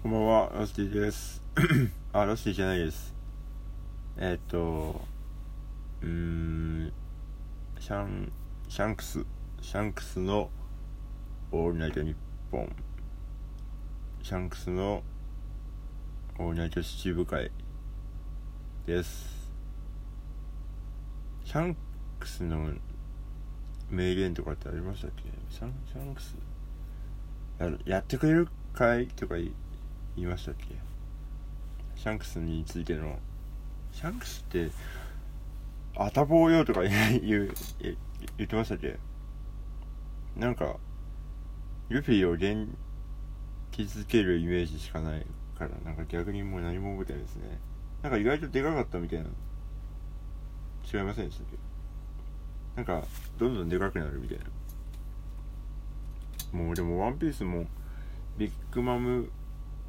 こんばんは、ロスティです。あ、ロスティじゃないです。えーっと、うーん、シャン、シャンクス、シャンクスのオールナイトニッポン、シャンクスのオールナイト七部会です。シャンクスの名言とかってありましたっけ？シャンシャンクス？ややってくれるかいとか言い言いましたっけ？シャンクスについての。シャンクスってあたぼうよとか言言言ってましたっけ？なんかルフィを元気づけるイメージしかないからなんか逆にもう何も覚えてないですね。なんか意外とでかかったみたいな。違いませんでしたっけ？なんかどんどんでかくなるみたいな。もうでも「ワンピースもビッグマム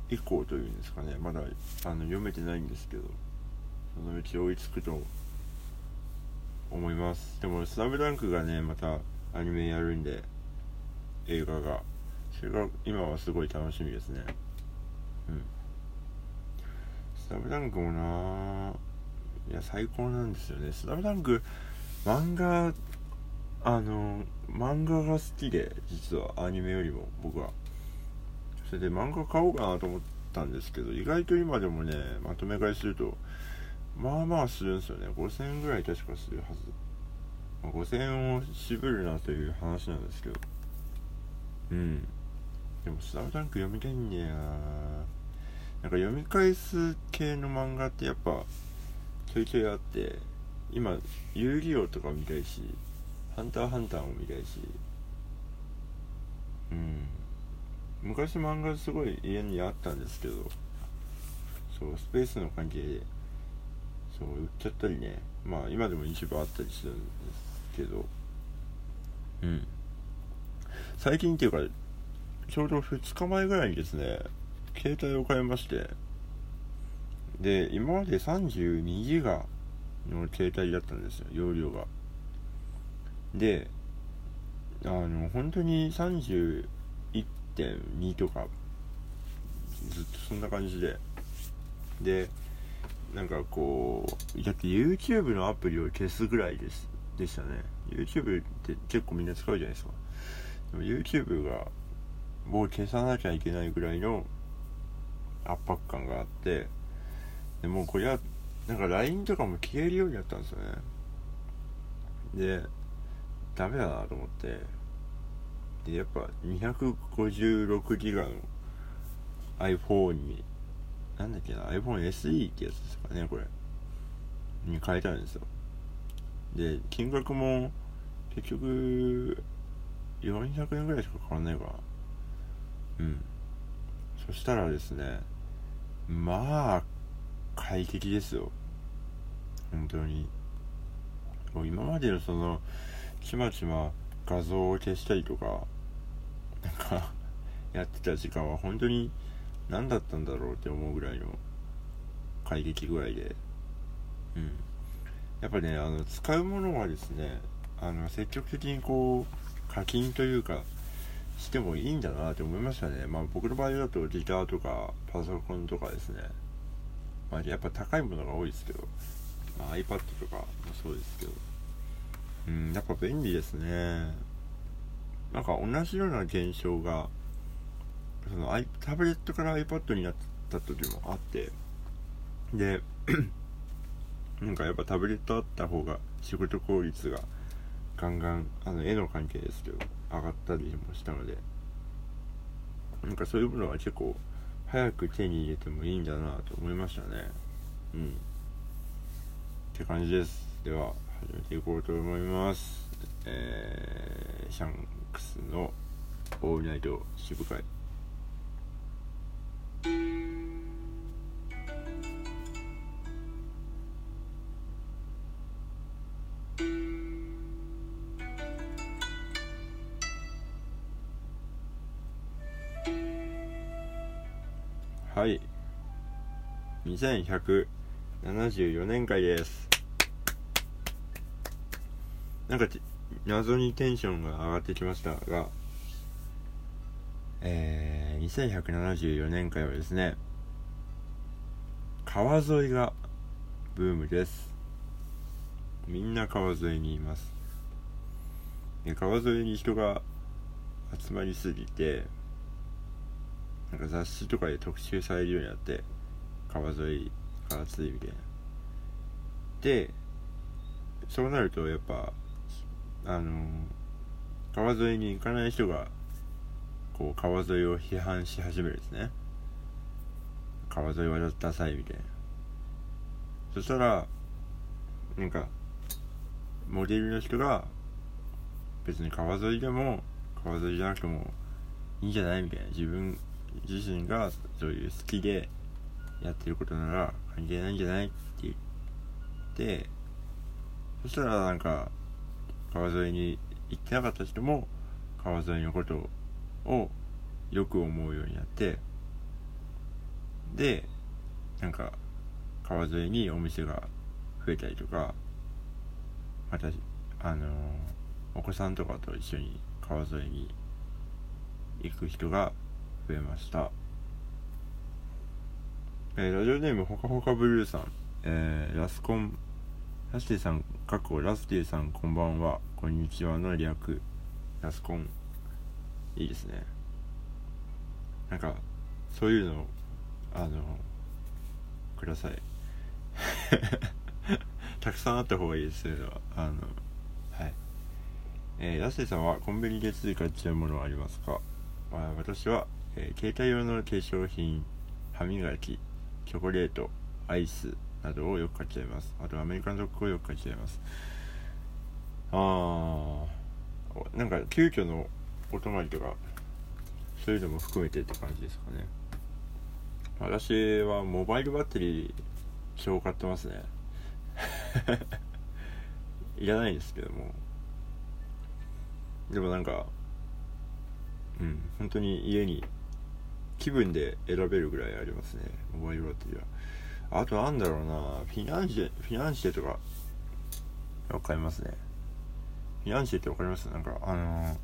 以降というんですかね。まだあの読めてないんですけどそのうち追いつくと思います。でも「スラムダンクがねまたアニメやるんで映画が。それが今はすごい楽しみですね。うん。スラムダンクもないや最高なんですよね。スラムダンク漫画あの漫画が好きで実はアニメよりも僕は。それで漫画買おうかなと思ったんですけど意外と今でもねまとめ買いするとまあまあするんですよね。5000円ぐらい確かするはず、まあ、5000円を渋るなという話なんですけど。うん。でも「スラムダンク読みたいんだよな。なんか読み返す系の漫画ってやっぱちょいちょいあって今遊戯王とか見たいしハンターハンターも見たいし。うん。昔漫画すごい家にあったんですけどそうスペースの関係でそう売っちゃったりね。まあ今でも一部あったりするんですけど。うん。最近っていうかちょうど2日前ぐらいにですね携帯を変えまして。で今まで32ギガの携帯だったんですよ容量が。であの本当に1.2とかずっとそんな感じで。でなんかこうだって YouTube のアプリを消すぐらいですでしたね。YouTube って結構みんな使うじゃないですか。でも YouTube がもう消さなきゃいけないぐらいの圧迫感があってでもうこれはなんか LINE とかも消えるようになったんですよね。でダメだなと思って。でやっぱ256ギガの iPhone になんだっけな iPhone SE ってやつですかねこれ。に変えたんですよ。で金額も結局400円ぐらいしか変わんないかな。うん。そしたらですねまあ快適ですよ。本当に。もう今までのそのちまちま画像を消したりとかなんかやってた時間は本当に何だったんだろうって思うぐらいの快適具合で。うん。やっぱねあの使うものはですねあの積極的にこう課金というかしてもいいんだなって思いましたね。まあ僕の場合だとギターとかパソコンとかですね。まあやっぱ高いものが多いですけど、まあ、iPad とかもそうですけど。うんやっぱ便利ですね。なんか同じような現象がそのタブレットから iPad になった時もあってで なんかやっぱタブレットあった方が仕事効率がガンガンあの絵の関係ですけど上がったりもしたのでなんかそういうものは結構早く手に入れてもいいんだなと思いましたね。うん。って感じです。では始めていこうと思います。えー、シャンクスの「オールナイト渋会」はい。2174年会です。なんか謎にテンションが上がってきましたがえー、2174年からはですね川沿いがブームです。みんな川沿いにいます。で川沿いに人が集まりすぎてなんか雑誌とかで特集されるようになって川沿いが暑いみたいな。でそうなるとやっぱあの川沿いに行かない人がこう川沿いを批判し始めるんですね。川沿いはダサいみたいなそしたらなんかモデルの人が別に川沿いでも川沿いじゃなくてもいいんじゃないみたいな。自分自身がそういう好きでやってることなら関係ないんじゃないって言ってそしたらなんか川沿いに行ってなかった人も川沿いのことをよく思うようになってでなんか川沿いにお店が増えたりとかまたあのー、お子さんとかと一緒に川沿いに行く人が増えました、えー、ラジオネームほかほかブルーさん、えー、ラスコンラスティさん過去ラスティさんこんばんは。こんにちはの略。ラスコン。いいですね。なんかそういうのあのください。たくさんあった方がいいですけどあのはい。えー、安瀬さんはコンビニでつい買っちゃうものはありますか、まあ、私は、えー、携帯用の化粧品歯磨きチョコレートアイスなどをよく買っちゃいます。あとアメリカンドッグをよく買っちゃいます。ああなんか急遽のお泊まりとかそういうのも含めてって感じですかね。私はモバイルバッテリー超買ってますね。いらないですけども。でもなんかうん本当に家に気分で選べるぐらいありますね。モバイルバッテリーは。あとなんだろうな。フィナンシェフィナンシェとかわかりますね。フィナンシェってわかります？なんかあのー、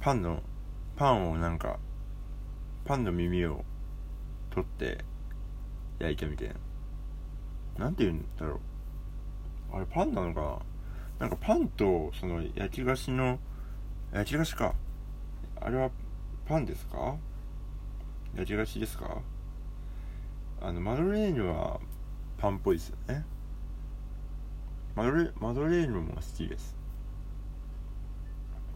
パンのパンをなんかパンの耳を取って焼いたみたいな。なんて言うんだろう。あれパンなのかな？なんかパンとその焼き菓子の焼き菓子か。あれはパンですか？焼き菓子ですか？あのマドレーヌはパンっぽいですよね。マドレマドレーヌも好きです。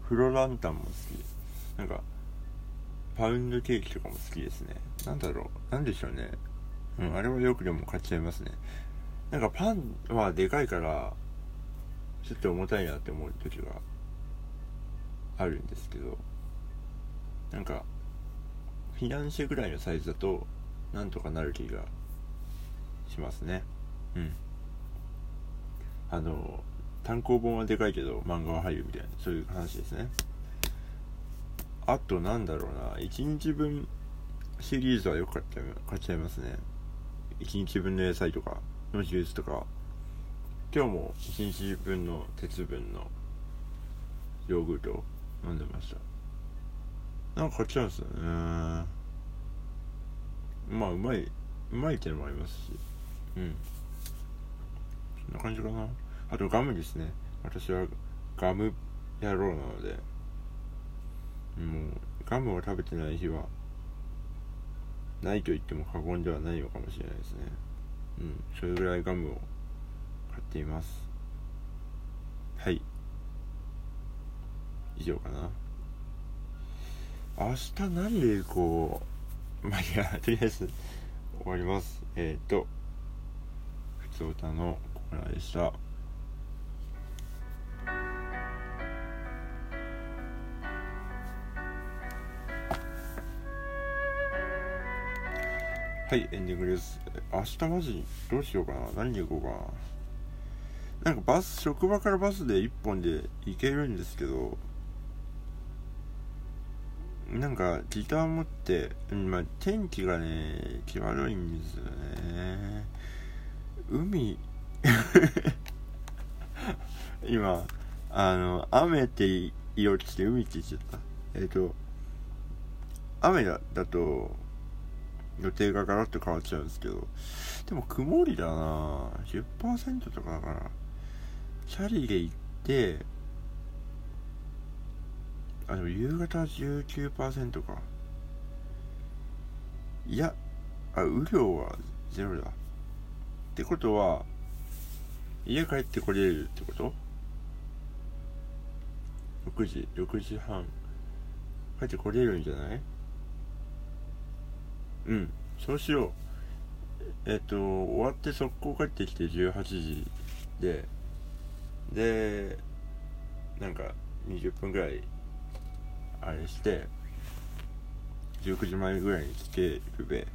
フロランタンも好き。ですなんかパウンドケーキとかも好きですね。なんだろう。なんでしょうね。うんあれはよくでも買っちゃいますね。なんかパンはでかいからちょっと重たいなって思う時があるんですけど。なんかフィナンシェぐらいのサイズだとなんとかなる気がしますね。うん。あの単行本はでかいけど漫画は入るみたいなそういう話ですね。あとなんだろうな。1日分シリーズはよく買っちゃい買っちゃいますね。1日分の野菜とかのジュースとか。今日も1日分の鉄分のヨーグルトを飲んでました。なんか買っちゃうんですよね。まあうまいうまいっていうのもありますし。うん。そんな感じかな。あとガムですね。私はガム野郎なので。もうガムを食べてない日はないと言っても過言ではないのかもしれないですね。うん。それぐらいガムを買っています。はい。以上かな。明日何で行こうまあいやとりあえず終わりますえっ、ー、とふつおたのコーナーでしたはい、エンディングです。明日マジどうしようかな。何で行こうかな。なんかバス、職場からバスで1本で行けるんですけど、なんかギター持って、まあ、天気がね、気悪いんですよね。海 今、あの、雨って言おうとして海って言っちゃった。えっ、ー、と、雨だだと予定がガラッと変わっちゃうんですけどでも曇りだな10%とかだからチャリで行ってあでも夕方19%か。いやあ雨量はゼロだ。ってことは家帰ってこれるってこと？6時6時半。帰ってこれるんじゃない？うん。そうしよう。えっ、と終わって速攻帰ってきて18時ででなんか20分ぐらいあれして19時前ぐらいに来けるべ。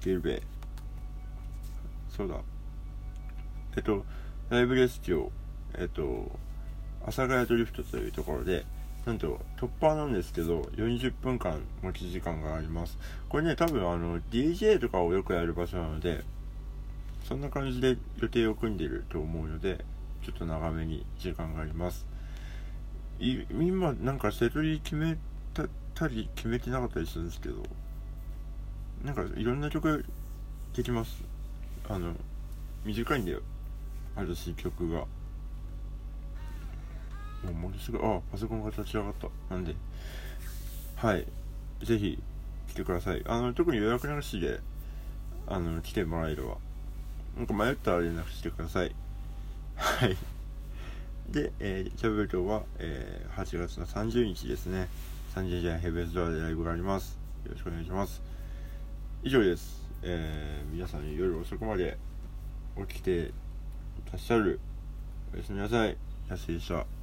来けるべ。そうだ。えっとライブレスキューえっと阿佐ヶ谷ドリフトというところでなんと突破なんですけど40分間持ち時間があります。これね多分あの DJ とかをよくやる場所なのでそんな感じで予定を組んでると思うのでちょっと長めに時間があります。今なんかセトリ決めたたり決めてなかったりするんですけどなんかいろんな曲できます。あの短いんだよ私曲が。もうものすごいあパソコンが立ち上がった。なんではい。ぜひ来てください。あの特に予約なしであの来てもらえれば。なんか迷ったら連絡してください。はい。で、えー、キャブルトは、えー、8月の30日ですね。30時ヘブンズドアでライブがあります。よろしくお願いします。以上です、えー、皆さん夜遅くまで起きていらっしゃる。おやすみなさい。安井でした。